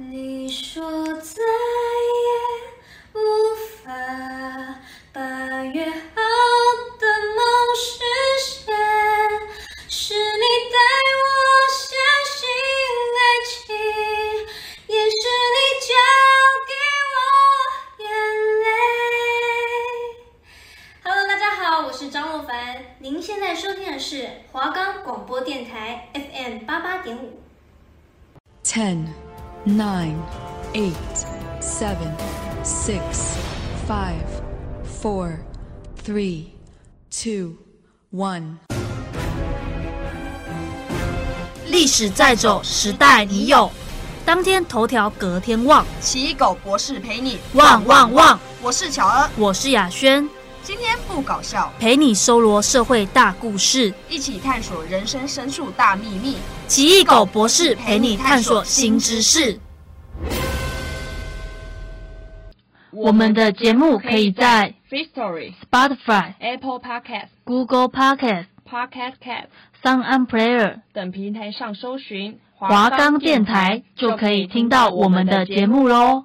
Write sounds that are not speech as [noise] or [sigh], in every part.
你史在走，时代你有。当天头条，隔天望。奇异狗博士陪你旺旺旺！我是巧儿，我是雅轩，今天不搞笑，陪你搜罗社会大故事，一起探索人生深处大秘密。奇异狗博士陪你探索新知识。我们的节目可以在 Free Story、Spotify、Apple Podcast、Google Podcast、Podcast Cat SoundOn Player 等平台上搜寻华冈电台，就可以听到我们的节目喽。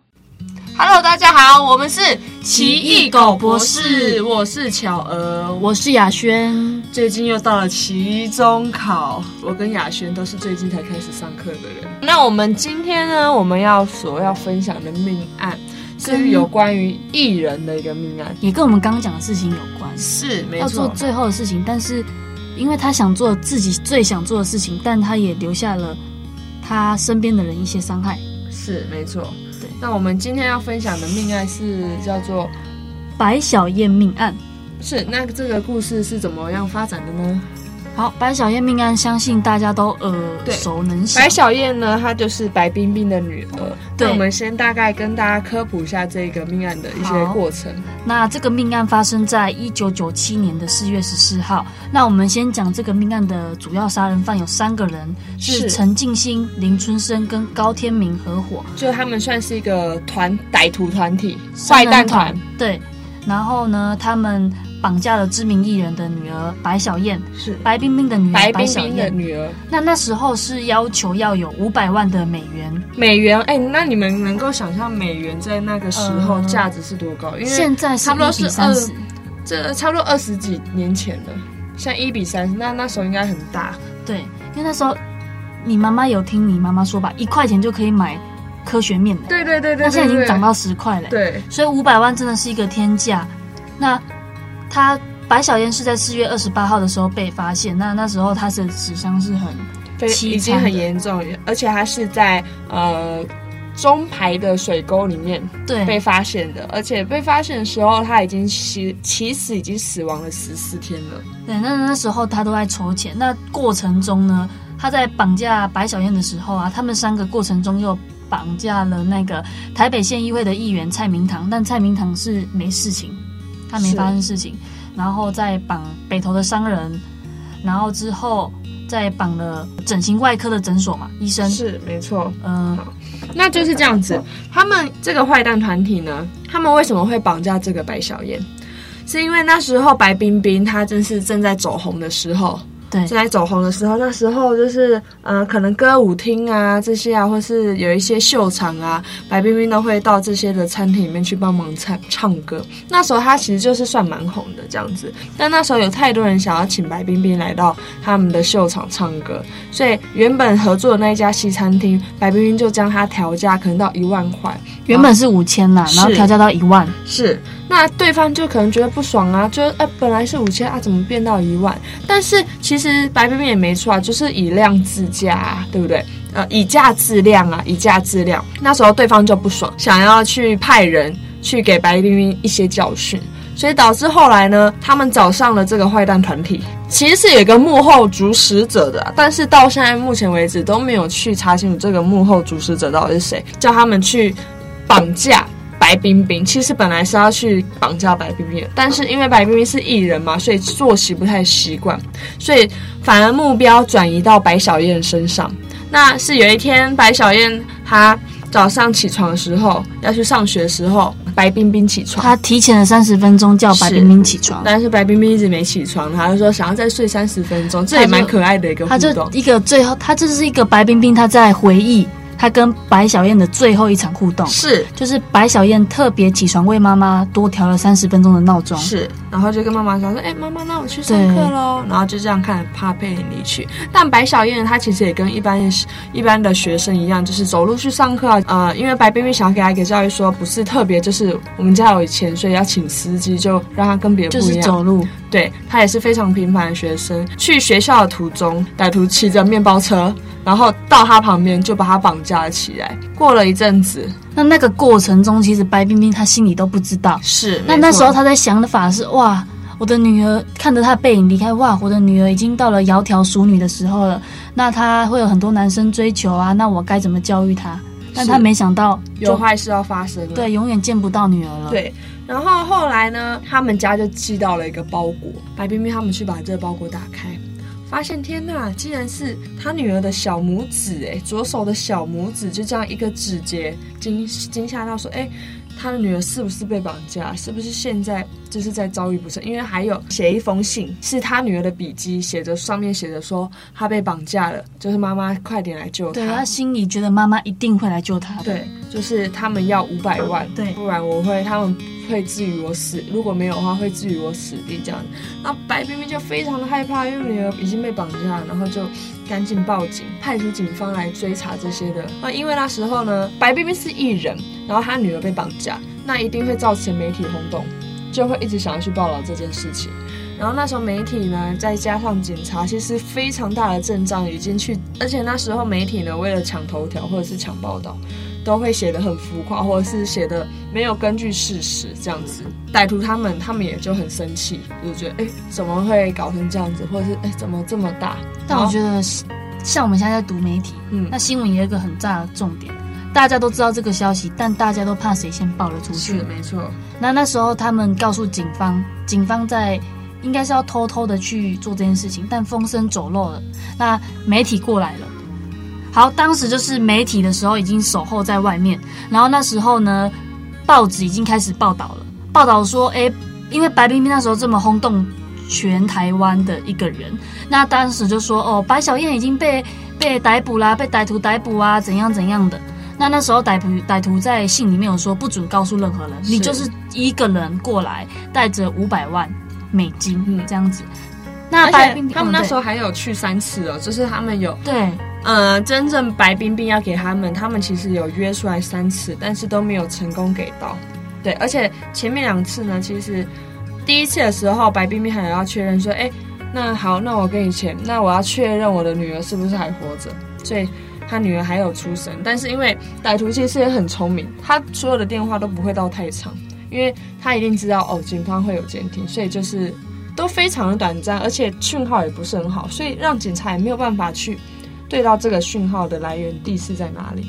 Hello，大家好，我们是奇异狗博士。我是巧儿，我是雅轩，最近又到了期中考，我跟雅轩都是最近才开始上课的人。那我们今天呢，我们要所要分享的命案是有关于艺人的一个命案，也跟我们刚刚讲的事情有关，是没错，要做最后的事情，但是因为他想做自己最想做的事情，但他也留下了他身边的人一些伤害，是没错。对，那我们今天要分享的命案是叫做白小燕命案。是，那这个故事是怎么样发展的呢？好，白小燕命案，相信大家都耳熟能详。白小燕呢，她就是白冰冰的女儿。对，那我们先大概跟大家科普一下这个命案的一些过程。那这个命案发生在一九九七年的四月十四号。那我们先讲这个命案的主要杀人犯有三个人，是陈进兴、林春生跟高天明合伙，就他们算是一个团歹徒团体，坏蛋团。对，然后呢，他们。绑架了知名艺人的女儿白小燕，是白冰冰的女儿白冰冰的女儿。那那时候是要求要有五百万的美元。美元，哎、欸，那你们能够想象美元在那个时候价值是多高？因为现在差不多是三十，这差不多二十几年前了。像一比三十，那那时候应该很大。对，因为那时候你妈妈有听你妈妈说吧，一块钱就可以买科学面的。对对对对。那现在已经涨到十块了。对。所以五百万真的是一个天价。那。他白小燕是在四月二十八号的时候被发现，那那时候他的死伤是很已经很严重，而且他是在呃中排的水沟里面对被发现的，而且被发现的时候他已经其其实已经死亡了十四天了。对，那那时候他都在筹钱，那过程中呢，他在绑架白小燕的时候啊，他们三个过程中又绑架了那个台北县议会的议员蔡明堂，但蔡明堂是没事情。他没发生事情，然后再绑北投的商人，然后之后再绑了整形外科的诊所嘛，医生是没错，嗯，那就是这样子。他们这个坏蛋团体呢，他们为什么会绑架这个白小燕？是因为那时候白冰冰她正是正在走红的时候。对，在走红的时候，那时候就是，呃，可能歌舞厅啊这些啊，或是有一些秀场啊，白冰冰都会到这些的餐厅里面去帮忙唱唱歌。那时候她其实就是算蛮红的这样子，但那时候有太多人想要请白冰冰来到他们的秀场唱歌，所以原本合作的那一家西餐厅，白冰冰就将它调价可能到一万块，原本是五千呐，然后调价到一万，是。那对方就可能觉得不爽啊，就哎、欸、本来是五千啊，怎么变到一万？但是其实白冰冰也没错啊，就是以量制价啊，对不对？呃，以价质量啊，以价质量。那时候对方就不爽，想要去派人去给白冰冰一些教训，所以导致后来呢，他们找上了这个坏蛋团体，其实是有一个幕后主使者的，但是到现在目前为止都没有去查清楚这个幕后主使者到底是谁，叫他们去绑架。白冰冰其实本来是要去绑架白冰冰的，但是因为白冰冰是艺人嘛，所以作息不太习惯，所以反而目标转移到白小燕身上。那是有一天，白小燕她早上起床的时候要去上学的时候，白冰冰起床，她提前了三十分钟叫白冰冰起床，但是白冰冰一直没起床，她就说想要再睡三十分钟，这也蛮可爱的一个互动。她就一个最后，她这是一个白冰冰她在回忆。他跟白小燕的最后一场互动，是就是白小燕特别起床为妈妈多调了三十分钟的闹钟，是，然后就跟妈妈说说，哎、欸，妈妈，那我去上课喽。然后就这样看帕佩离去。但白小燕她其实也跟一般一般的学生一样，就是走路去上课啊。呃，因为白冰冰想要给她一个教育，说不是特别，就是我们家有钱，所以要请司机，就让她跟别人不一样。就是走路，对，她也是非常平凡的学生。去学校的途中，歹徒骑着面包车，然后到他旁边就把他绑架了起来。过了一阵子，那那个过程中，其实白冰冰她心里都不知道。是，那那时候她在想的法是：哇，我的女儿看着她背影离开，哇，我的女儿已经到了窈窕淑女的时候了。那她会有很多男生追求啊，那我该怎么教育她？但她没想到有坏事要发生了，对，永远见不到女儿了。对，然后后来呢，他们家就寄到了一个包裹，白冰冰他们去把这个包裹打开。发现天呐，竟然是他女儿的小拇指哎，左手的小拇指就这样一个指节，惊惊吓到说哎。他的女儿是不是被绑架？是不是现在就是在遭遇不测？因为还有写一封信，是他女儿的笔迹，写着上面写着说他被绑架了，就是妈妈快点来救他。对，他心里觉得妈妈一定会来救他。对，就是他们要五百万，对，不然我会他们会置于我死，如果没有的话会置于我死地这样。那白冰冰就非常的害怕，因为女儿已经被绑架，然后就。赶紧报警，派出警方来追查这些的。那因为那时候呢，白冰冰是艺人，然后她女儿被绑架，那一定会造成媒体轰动，就会一直想要去报道这件事情。然后那时候媒体呢，再加上警察，其实非常大的阵仗已经去，而且那时候媒体呢，为了抢头条或者是抢报道。都会写的很浮夸，或者是写的没有根据事实这样子。歹徒他们他们也就很生气，就觉得哎，怎么会搞成这样子，或者是哎，怎么这么大？但我觉得像我们现在在读媒体，嗯，那新闻也有一个很大的重点，大家都知道这个消息，但大家都怕谁先报了出去。是没错。那那时候他们告诉警方，警方在应该是要偷偷的去做这件事情，但风声走漏了，那媒体过来了。好，当时就是媒体的时候已经守候在外面，然后那时候呢，报纸已经开始报道了，报道说，哎，因为白冰冰那时候这么轰动全台湾的一个人，那当时就说，哦，白小燕已经被被逮捕啦，被歹徒逮捕啊，怎样怎样的。那那时候歹徒歹徒在信里面有说，不准告诉任何人，你就是一个人过来，带着五百万美金，嗯，这样子。那白冰冰他们那时候还有去三次哦，就是他们有对。呃，真正白冰冰要给他们，他们其实有约出来三次，但是都没有成功给到。对，而且前面两次呢，其实第一次的时候，白冰冰还要确认说，哎，那好，那我给你钱，那我要确认我的女儿是不是还活着，所以他女儿还有出生。但是因为歹徒其实也很聪明，他所有的电话都不会到太长，因为他一定知道哦，警方会有监听，所以就是都非常的短暂，而且讯号也不是很好，所以让警察也没有办法去。对到这个讯号的来源地是在哪里？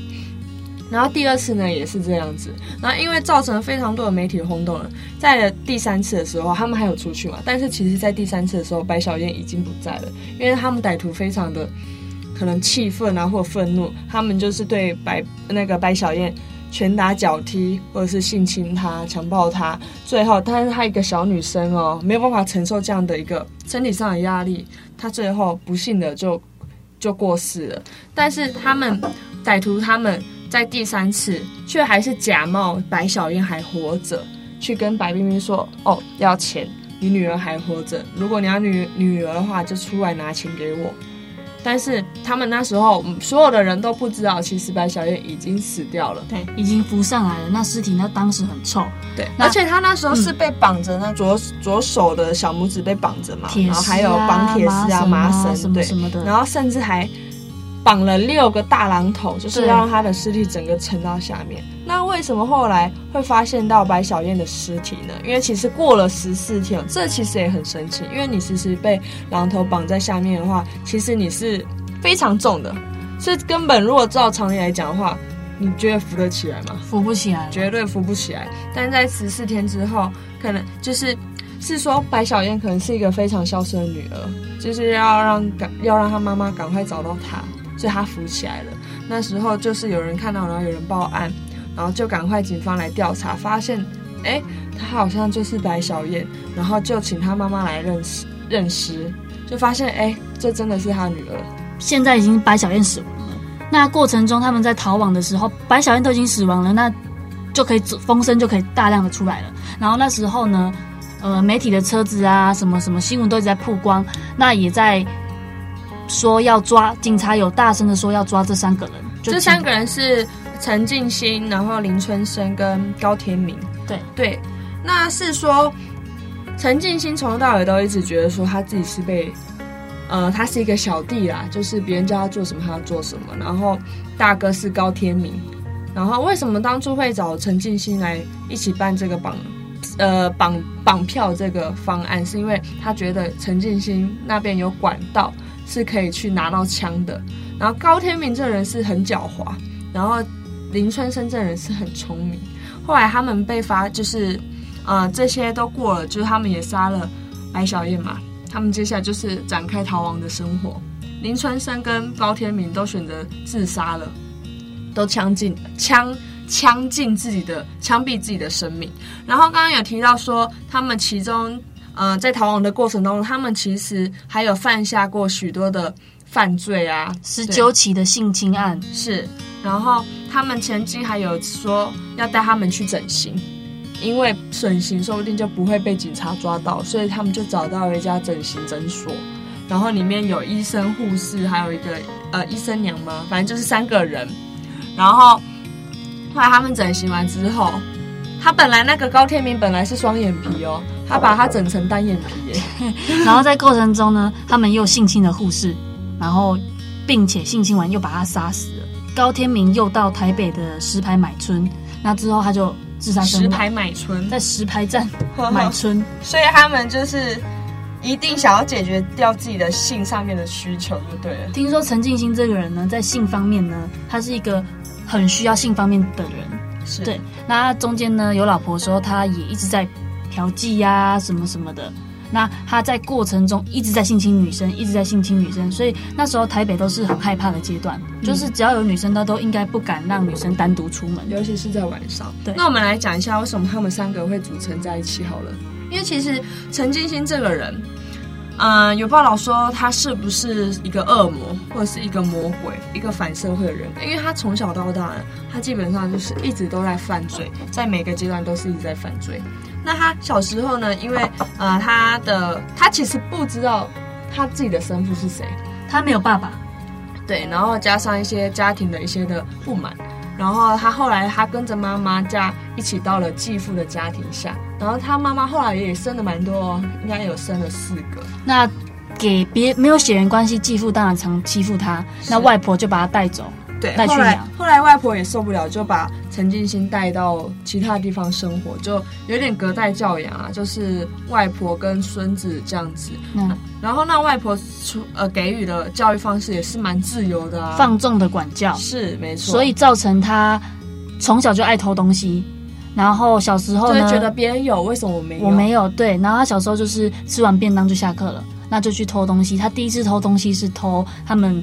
然后第二次呢也是这样子，然后因为造成了非常多的媒体轰动了，在第三次的时候他们还有出去嘛，但是其实在第三次的时候白小燕已经不在了，因为他们歹徒非常的可能气愤啊或愤怒，他们就是对白那个白小燕拳打脚踢或者是性侵她、强暴她，最后但是她一个小女生哦没有办法承受这样的一个身体上的压力，她最后不幸的就。就过世了，但是他们歹徒他们在第三次却还是假冒白小燕还活着，去跟白冰冰说：“哦，要钱，你女儿还活着，如果你要女女儿的话，就出来拿钱给我。”但是他们那时候，所有的人都不知道，其实白小燕已经死掉了，对，已经浮上来了。那尸体那当时很臭，对，而且他那时候是被绑着，那左、嗯、左手的小拇指被绑着嘛，然后还有绑铁丝啊、麻绳，对，什么的，然后甚至还。绑了六个大榔头，就是要让他的尸体整个沉到下面。那为什么后来会发现到白小燕的尸体呢？因为其实过了十四天，这其实也很神奇。因为你其实被榔头绑在下面的话，其实你是非常重的，是根本如果照常理来讲的话，你觉得扶得起来吗？扶不起来，绝对扶不起来。但在十四天之后，可能就是是说白小燕可能是一个非常孝顺的女儿，就是要让赶要让她妈妈赶快找到她。所以他浮起来了。那时候就是有人看到，然后有人报案，然后就赶快警方来调查，发现，哎，他好像就是白小燕，然后就请他妈妈来认尸，认尸，就发现，哎，这真的是他女儿。现在已经白小燕死亡了。那过程中他们在逃亡的时候，白小燕都已经死亡了，那就可以风声就可以大量的出来了。然后那时候呢，呃，媒体的车子啊，什么什么新闻都一直在曝光，那也在说要抓，警察有大声的说要抓这三个人。这三个人是陈静心，然后林春生跟高天明。对对，那是说陈静心从头到尾都一直觉得说他自己是被。呃，他是一个小弟啦，就是别人叫他做什么，他要做什么。然后大哥是高天明，然后为什么当初会找陈静心来一起办这个绑，呃绑绑票这个方案，是因为他觉得陈进兴那边有管道是可以去拿到枪的。然后高天明这人是很狡猾，然后林春生这人是很聪明。后来他们被发，就是呃这些都过了，就是他们也杀了白小燕嘛。他们接下来就是展开逃亡的生活。林春生跟高天明都选择自杀了，都枪尽枪枪尽自己的枪毙自己的生命。然后刚刚有提到说，他们其中呃在逃亡的过程当中，他们其实还有犯下过许多的犯罪啊，十九起的性侵案是。然后他们曾经还有说要带他们去整形。因为整形说不定就不会被警察抓到，所以他们就找到了一家整形诊所，然后里面有医生、护士，还有一个呃医生娘嘛，反正就是三个人。然后后来他们整形完之后，他本来那个高天明本来是双眼皮哦，他把他整成单眼皮耶。[laughs] 然后在过程中呢，他们又性侵了护士，然后并且性侵完又把他杀死了。高天明又到台北的石牌买春，那之后他就。自杀身亡石牌买春，在石牌站 [laughs] 买春，所以他们就是一定想要解决掉自己的性上面的需求，就对了。听说陈静心这个人呢，在性方面呢，他是一个很需要性方面的人，是对。那他中间呢有老婆的时候，他也一直在调剂呀，什么什么的。那他在过程中一直在性侵女生，一直在性侵女生，所以那时候台北都是很害怕的阶段，嗯、就是只要有女生，他都应该不敢让女生单独出门，尤其是在晚上。对，那我们来讲一下为什么他们三个会组成在一起好了，因为其实陈进兴这个人。嗯、有报道说他是不是一个恶魔，或者是一个魔鬼，一个反社会的人？因为他从小到大，他基本上就是一直都在犯罪，在每个阶段都是一直在犯罪。那他小时候呢？因为呃，他的他其实不知道他自己的生父是谁，他没有爸爸，对，然后加上一些家庭的一些的不满。然后他后来他跟着妈妈家一起到了继父的家庭下，然后他妈妈后来也生了蛮多哦，应该有生了四个。那给别没有血缘关系，继父当然常欺负他，那外婆就把他带走。对，后来后来外婆也受不了，就把陈静心带到其他地方生活，就有点隔代教养啊，就是外婆跟孙子这样子。嗯，然后那外婆出呃给予的教育方式也是蛮自由的啊，放纵的管教是没错，所以造成他从小就爱偷东西，然后小时候呢就觉得别人有，为什么我没有？我没有，对，然后他小时候就是吃完便当就下课了，那就去偷东西。他第一次偷东西是偷他们。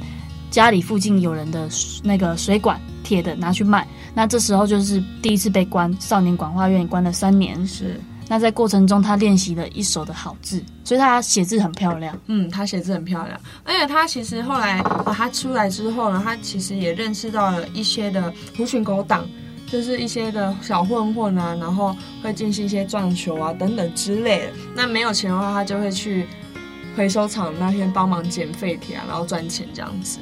家里附近有人的那个水管铁的拿去卖，那这时候就是第一次被关少年管化院，关了三年。是，那在过程中他练习了一手的好字，所以他写字很漂亮。嗯，他写字很漂亮，而且他其实后来啊，他出来之后呢，他其实也认识到了一些的狐群狗党，就是一些的小混混啊，然后会进行一些撞球啊等等之类的。那没有钱的话，他就会去回收厂那边帮忙捡废铁啊，然后赚钱这样子。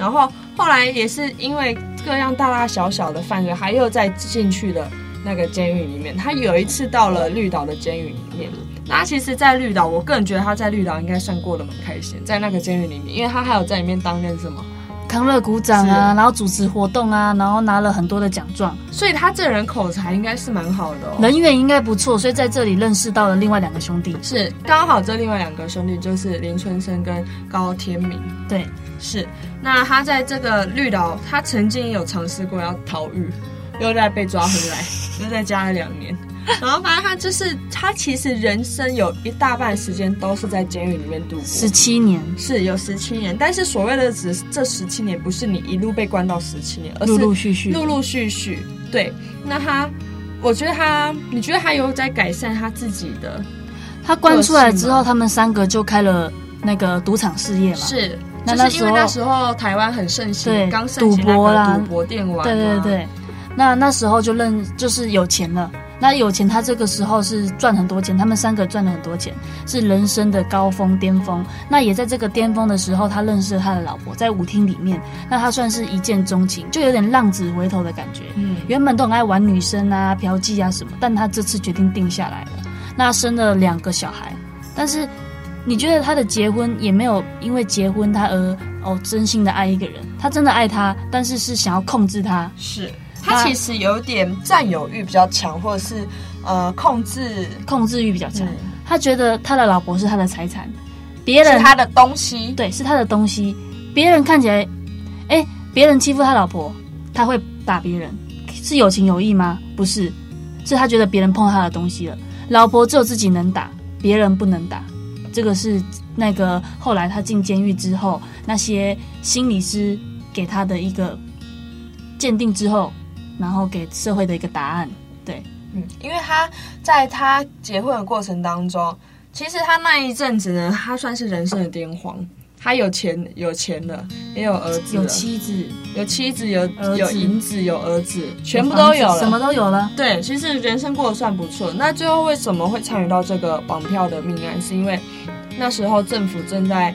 然后后来也是因为各样大大小小的犯罪，他又再进去了那个监狱里面。他有一次到了绿岛的监狱里面，那其实，在绿岛，我个人觉得他在绿岛应该算过得蛮开心，在那个监狱里面，因为他还有在里面担任什么康乐鼓掌啊，然后主持活动啊，然后拿了很多的奖状，所以他这人口才应该是蛮好的，哦，人缘应该不错，所以在这里认识到了另外两个兄弟，是刚好这另外两个兄弟就是林春生跟高天明，对。是，那他在这个绿岛，他曾经有尝试过要逃狱，又再被抓回来，[laughs] 又再加了两年。然后反正他就是，他其实人生有一大半时间都是在监狱里面度过，十七年，是有十七年。但是所谓的只这十七年，不是你一路被关到十七年，而是陆陆续续，陆陆续续。对，那他，我觉得他，你觉得他有在改善他自己的？他关出来之后，他们三个就开了那个赌场事业嘛？是。那就是因为那时候台湾很盛行，对刚盛行那个赌博电玩，对对对。那那时候就认就是有钱了。那有钱，他这个时候是赚很多钱，他们三个赚了很多钱，是人生的高峰巅峰。那也在这个巅峰的时候，他认识了他的老婆，在舞厅里面，那他算是一见钟情，就有点浪子回头的感觉。嗯，原本都很爱玩女生啊、嫖妓啊什么，但他这次决定定下来了。那生了两个小孩，但是你觉得他的结婚也没有因为结婚他而哦真心的爱一个人，他真的爱他，但是是想要控制他，是。他其实有点占有欲比较强，或者是呃控制控制欲比较强。嗯、他觉得他的老婆是他的财产，别人是他的东西，对，是他的东西。别人看起来，哎，别人欺负他老婆，他会打别人，是有情有义吗？不是，是他觉得别人碰他的东西了。老婆只有自己能打，别人不能打。这个是那个后来他进监狱之后，那些心理师给他的一个鉴定之后。然后给社会的一个答案，对，嗯，因为他在他结婚的过程当中，其实他那一阵子呢，他算是人生的癫狂，他有钱有钱了，也有儿子，有妻子，有妻子，有有银子，有儿子，全部都有了，什么都有了。对，其实人生过得算不错。那最后为什么会参与到这个绑票的命案？是因为那时候政府正在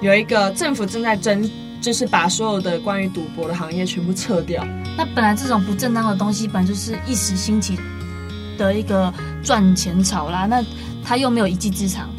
有一个政府正在争。就是把所有的关于赌博的行业全部撤掉。那本来这种不正当的东西，本来就是一时兴起的一个赚钱潮啦。那他又没有一技之长，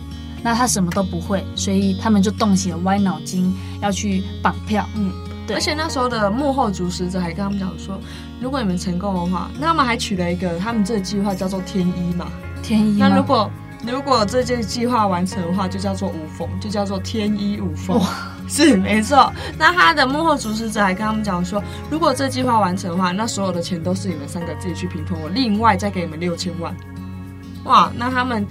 那他什么都不会，所以他们就动起了歪脑筋，要去绑票。嗯，对。而且那时候的幕后主使者还跟他们讲说，如果你们成功的话，那他们还取了一个他们这个计划叫做“天一”嘛。天一。那如果如果这件计划完成的话，就叫做无缝，就叫做天衣无缝。哇，是没错。那他的幕后主使者还跟他们讲说，如果这计划完成的话，那所有的钱都是你们三个自己去平分，我另外再给你们六千万。哇，那他们，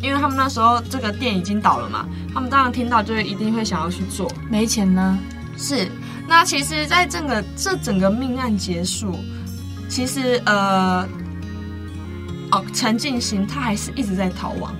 因为他们那时候这个店已经倒了嘛，他们当然听到就一定会想要去做。没钱呢？是。那其实，在整个这整个命案结束，其实呃。哦，陈进兴他还是一直在逃亡。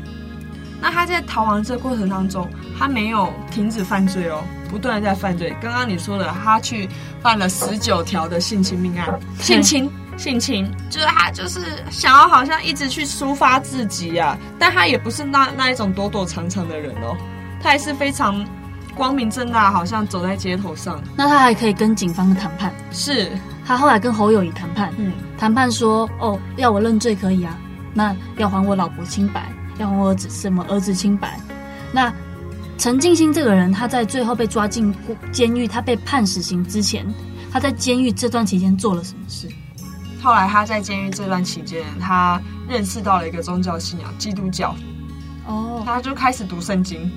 那他在逃亡这个过程当中，他没有停止犯罪哦，不断的在犯罪。刚刚你说了，他去犯了十九条的性侵命案，性侵，性情，就是他就是想要好像一直去抒发自己啊，但他也不是那那一种躲躲藏藏的人哦，他还是非常光明正大，好像走在街头上。那他还可以跟警方谈判，是。他后来跟侯友谊谈判，嗯，谈判说，哦，要我认罪可以啊，那要还我老婆清白，要还我儿子什么儿子清白。那陈静心这个人，他在最后被抓进监狱，他被判死刑之前，他在监狱这段期间做了什么事？后来他在监狱这段期间，他认识到了一个宗教信仰，基督教。哦，他就开始读圣经。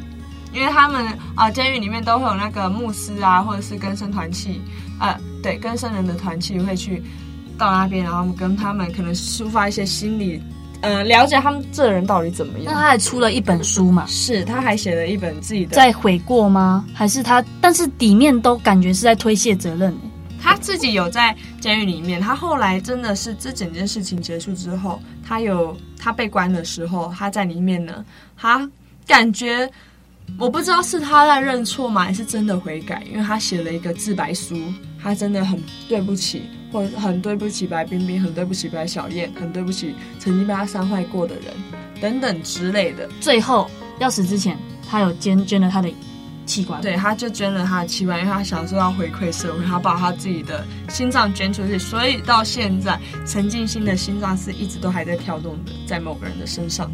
因为他们啊，监狱里面都会有那个牧师啊，或者是跟生团契，呃，对，跟生人的团契会去到那边，然后跟他们可能抒发一些心理，呃，了解他们这人到底怎么样。那他还出了一本书嘛？是，他还写了一本自己的。在悔过吗？还是他？但是底面都感觉是在推卸责任。他自己有在监狱里面，他后来真的是这整件事情结束之后，他有他被关的时候，他在里面呢，他感觉。我不知道是他在认错吗，还是真的悔改？因为他写了一个自白书，他真的很对不起，或者很对不起白冰冰，很对不起白小燕，很对不起曾经被他伤害过的人，等等之类的。最后要死之前，他有捐捐了他的器官，对，他就捐了他的器官，因为他想说要回馈社会，他把他自己的心脏捐出去，所以到现在陈静心的心脏是一直都还在跳动的，在某个人的身上。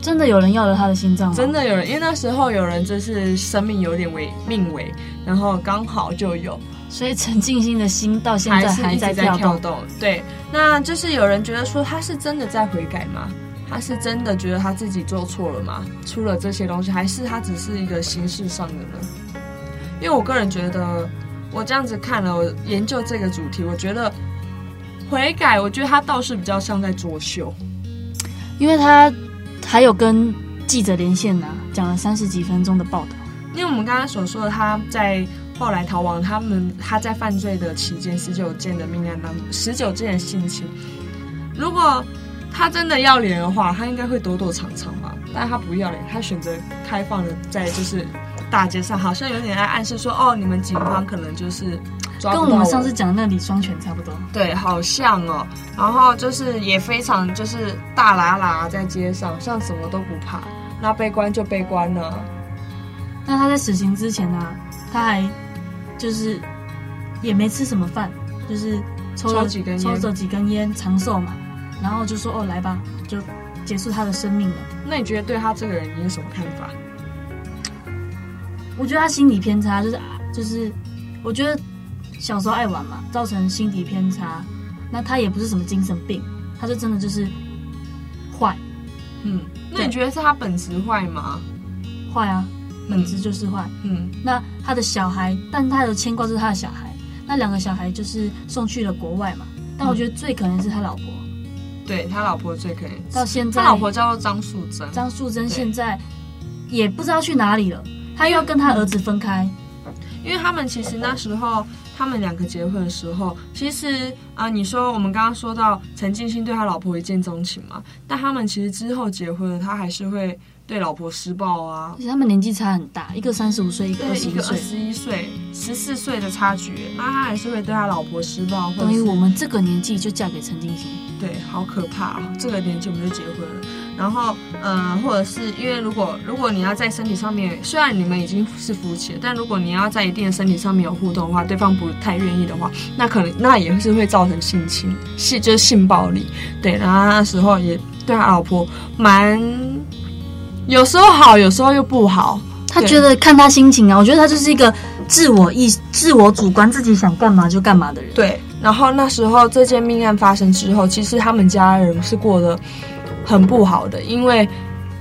真的有人要了他的心脏吗？真的有人，因为那时候有人就是生命有点危命危，然后刚好就有，所以陈静心的心到现在还在跳动。跳动。对，那就是有人觉得说他是真的在悔改吗？他是真的觉得他自己做错了吗？出了这些东西，还是他只是一个形式上的呢？因为我个人觉得，我这样子看了，我研究这个主题，我觉得悔改，我觉得他倒是比较像在作秀，因为他。还有跟记者连线呢、啊，讲了三十几分钟的报道。因为我们刚刚所说的，他在后来逃亡，他们他在犯罪的期间，十九件的命案当中，十九件的性侵。如果他真的要脸的话，他应该会躲躲藏藏吧？但他不要脸，他选择开放的，在就是大街上，好像有点在暗示说，哦，你们警方可能就是抓不到我。跟我们上次讲的那李双全差不多。对，好像哦。然后就是也非常就是大喇喇在街上，像什么都不怕。那被关就被关了。那他在死刑之前呢、啊，他还就是也没吃什么饭，就是抽了抽几根烟，抽了几根烟长寿嘛。然后就说哦，来吧，就结束他的生命了。那你觉得对他这个人你有什么看法？我觉得他心理偏差，就是就是，我觉得小时候爱玩嘛，造成心理偏差。那他也不是什么精神病，他就真的就是坏。嗯，那你觉得是他本质坏吗？坏啊，本质就是坏。嗯，那他的小孩，但他的牵挂是他的小孩。那两个小孩就是送去了国外嘛。但我觉得最可能是他老婆。对，他老婆最可怜。到现在，他老婆叫做张素贞。张素贞现在也不知道去哪里了。他又要跟他儿子分开，因为他们其实那时候他们两个结婚的时候，其实啊、呃，你说我们刚刚说到陈静心对他老婆一见钟情嘛，但他们其实之后结婚了，他还是会对老婆施暴啊。而且他们年纪差很大，一个三十五岁，一个二十一个二十一岁，十四岁的差距，那他还是会对他老婆施暴。等于我们这个年纪就嫁给陈进兴，对，好可怕啊！这个年纪我们就结婚了。然后，呃，或者是因为如果如果你要在身体上面，虽然你们已经是夫妻了，但如果你要在一定的身体上面有互动的话，对方不太愿意的话，那可能那也是会造成性侵，性就是性暴力。对，然后那时候也对他老婆蛮，有时候好，有时候又不好。他觉得看他心情啊，我觉得他就是一个自我意、自我主观，自己想干嘛就干嘛的人。对，然后那时候这件命案发生之后，其实他们家人是过得。很不好的，因为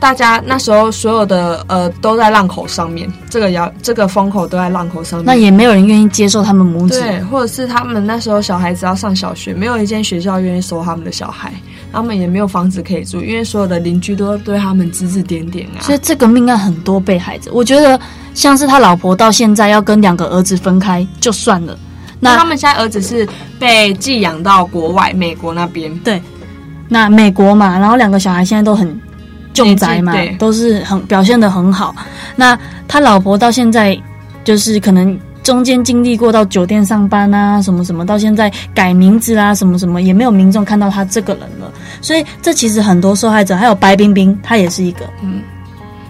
大家那时候所有的呃都在浪口上面，这个摇这个风口都在浪口上面，那也没有人愿意接受他们母子，对，或者是他们那时候小孩子要上小学，没有一间学校愿意收他们的小孩，他们也没有房子可以住，因为所有的邻居都对他们指指点点啊。所以这个命案很多被害者，我觉得像是他老婆到现在要跟两个儿子分开就算了，那，那他们现在儿子是被寄养到国外美国那边，对。那美国嘛，然后两个小孩现在都很重宅嘛，都是很表现的很好。那他老婆到现在就是可能中间经历过到酒店上班啊，什么什么，到现在改名字啊，什么什么，也没有民众看到他这个人了。所以这其实很多受害者，还有白冰冰，他也是一个。嗯，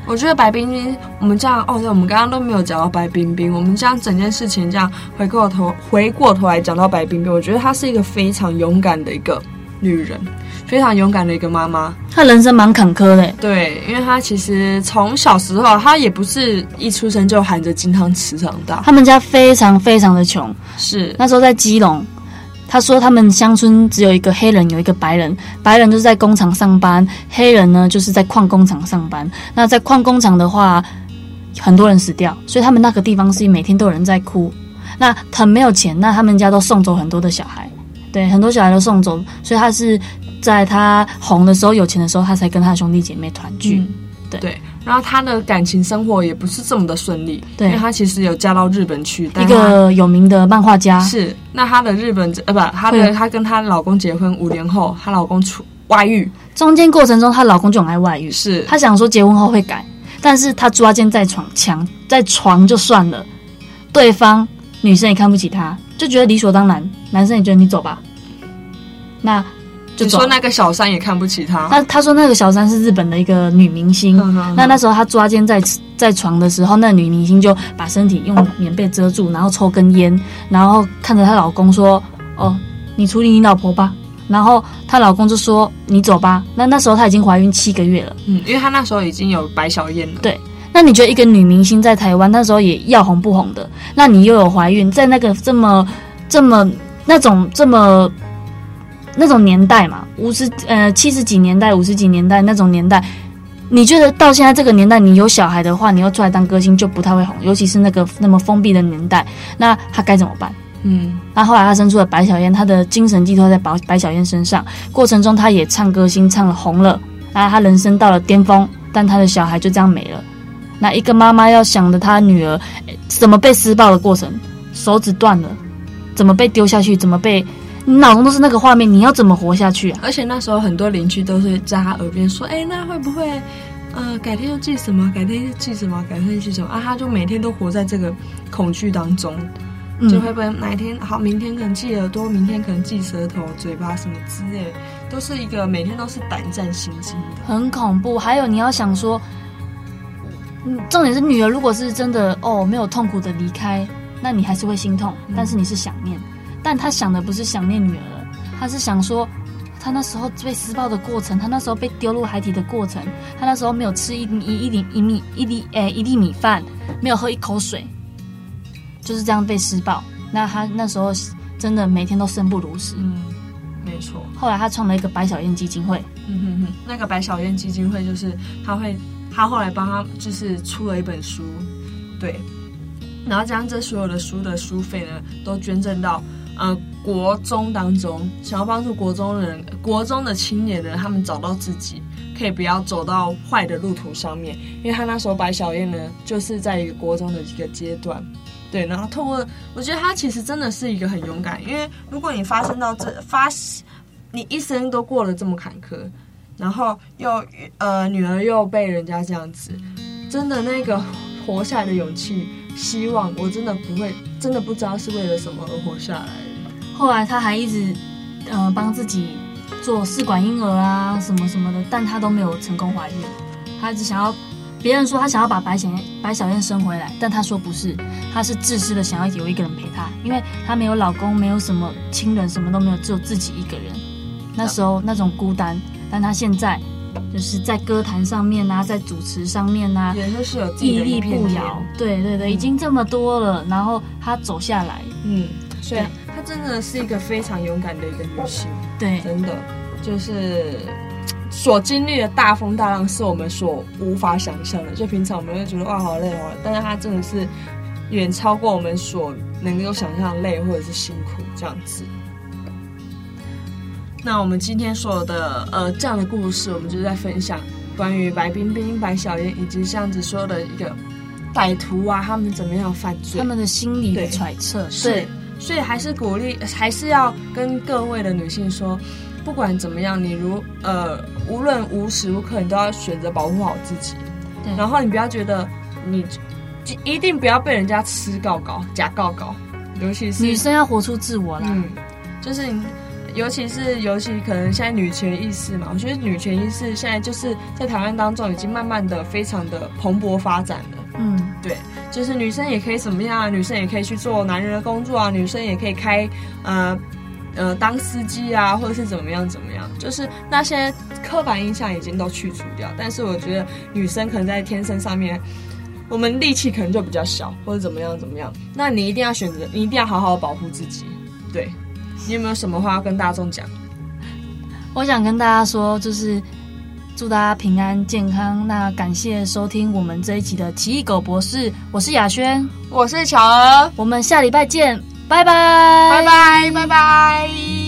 我觉得白冰冰，我们这样哦，对，我们刚刚都没有讲到白冰冰，我们这样整件事情这样回过头回过头来讲到白冰冰，我觉得她是一个非常勇敢的一个女人。非常勇敢的一个妈妈，她人生蛮坎坷的。对，因为她其实从小时候，她也不是一出生就含着金汤匙长大。他们家非常非常的穷，是那时候在基隆。他说他们乡村只有一个黑人，有一个白人，白人就是在工厂上班，黑人呢就是在矿工厂上班。那在矿工厂的话，很多人死掉，所以他们那个地方是每天都有人在哭。那很没有钱，那他们家都送走很多的小孩，对，很多小孩都送走，所以他是。在他红的时候、有钱的时候，他才跟他的兄弟姐妹团聚。嗯、对对，然后他的感情生活也不是这么的顺利。对，因为他其实有嫁到日本去，一个有名的漫画家。是，那他的日本呃不，他的他跟她老公结婚五年后，她老公出外遇。中间过程中，她老公就很爱外遇。是，她想说结婚后会改，但是她抓奸在床，强在床就算了，对方女生也看不起他，就觉得理所当然。男生也觉得你走吧。那。就说那个小三也看不起他。那他说那个小三是日本的一个女明星。那那时候他抓奸在在床的时候，那女明星就把身体用棉被遮住，然后抽根烟，然后看着她老公说：“哦，你处理你老婆吧。”然后她老公就说：“你走吧。”那那时候她已经怀孕七个月了。嗯，因为她那时候已经有白小燕了。对。那你觉得一个女明星在台湾那时候也要红不红的？那你又有怀孕，在那个这么这么那种这么。那种年代嘛，五十呃七十几年代、五十几年代那种年代，你觉得到现在这个年代，你有小孩的话，你要出来当歌星就不太会红，尤其是那个那么封闭的年代，那他该怎么办？嗯，那后来他生出了白小燕，他的精神寄托在白白小燕身上，过程中他也唱歌星唱了红了，啊，他人生到了巅峰，但他的小孩就这样没了。那一个妈妈要想着她女儿怎么被施暴的过程，手指断了，怎么被丢下去，怎么被。你脑中都是那个画面，你要怎么活下去啊？而且那时候很多邻居都是在他耳边说：“哎、欸，那会不会呃，改天又寄什么，改天又寄什么，改天又寄什么啊，他就每天都活在这个恐惧当中。就会不会哪一天好，明天可能记耳朵，明天可能记舌头、嘴巴什么之类，都是一个每天都是胆战心惊的，很恐怖。还有你要想说，嗯，重点是女儿如果是真的哦，没有痛苦的离开，那你还是会心痛，但是你是想念。嗯、但他想的不是想念女儿了，他是想说，他那时候被施暴的过程，他那时候被丢入海底的过程，他那时候没有吃一一一粒一米一粒诶一粒米饭，没有喝一口水。就是这样被施暴，那他那时候真的每天都生不如死。嗯，没错。后来他创了一个白小燕基金会。嗯哼哼，那个白小燕基金会就是他会，他后来帮他就是出了一本书，对，然后将这所有的书的书费呢都捐赠到呃国中当中，想要帮助国中人、国中的青年呢，他们找到自己，可以不要走到坏的路途上面。因为他那时候白小燕呢，就是在一个国中的一个阶段。对，然后透过，我觉得他其实真的是一个很勇敢，因为如果你发生到这发，你一生都过了这么坎坷，然后又呃女儿又被人家这样子，真的那个活下来的勇气、希望，我真的不会，真的不知道是为了什么而活下来。后来他还一直呃帮自己做试管婴儿啊什么什么的，但他都没有成功怀孕，他只想要。别人说他想要把白小白小燕生回来，但他说不是，他是自私的想要有一个人陪他，因为他没有老公，没有什么亲人，什么都没有，只有自己一个人。那时候那种孤单，[laughs] 但他现在就是在歌坛上面啊，在主持上面啊，也是有屹立不摇。对对对，已经这么多了，然后他走下来，嗯，所以他真的是一个非常勇敢的一个女性。对，真的就是。所经历的大风大浪是我们所无法想象的。就平常我们会觉得哇好累哦，但是他真的是远超过我们所能够想象的累或者是辛苦这样子。那我们今天所有的呃这样的故事，我们就是在分享关于白冰冰、白小燕以及这样子说的一个歹徒啊，他们怎么样犯罪，他们的心理的揣测。是，所以还是鼓励，还是要跟各位的女性说。不管怎么样，你如呃，无论无时无刻，你都要选择保护好自己。对。然后你不要觉得你一定不要被人家吃告告假告告，尤其是女生要活出自我来。嗯，就是尤其是尤其可能现在女权意识嘛，我觉得女权意识现在就是在台湾当中已经慢慢的非常的蓬勃发展了。嗯，对，就是女生也可以怎么样啊？女生也可以去做男人的工作啊，女生也可以开呃。呃，当司机啊，或者是怎么样怎么样，就是那些刻板印象已经都去除掉。但是我觉得女生可能在天生上面，我们力气可能就比较小，或者怎么样怎么样。那你一定要选择，你一定要好好保护自己。对，你有没有什么话要跟大众讲？我想跟大家说，就是祝大家平安健康。那感谢收听我们这一集的奇异狗博士，我是雅轩，我是巧儿，我们下礼拜见。拜拜，拜拜，拜拜。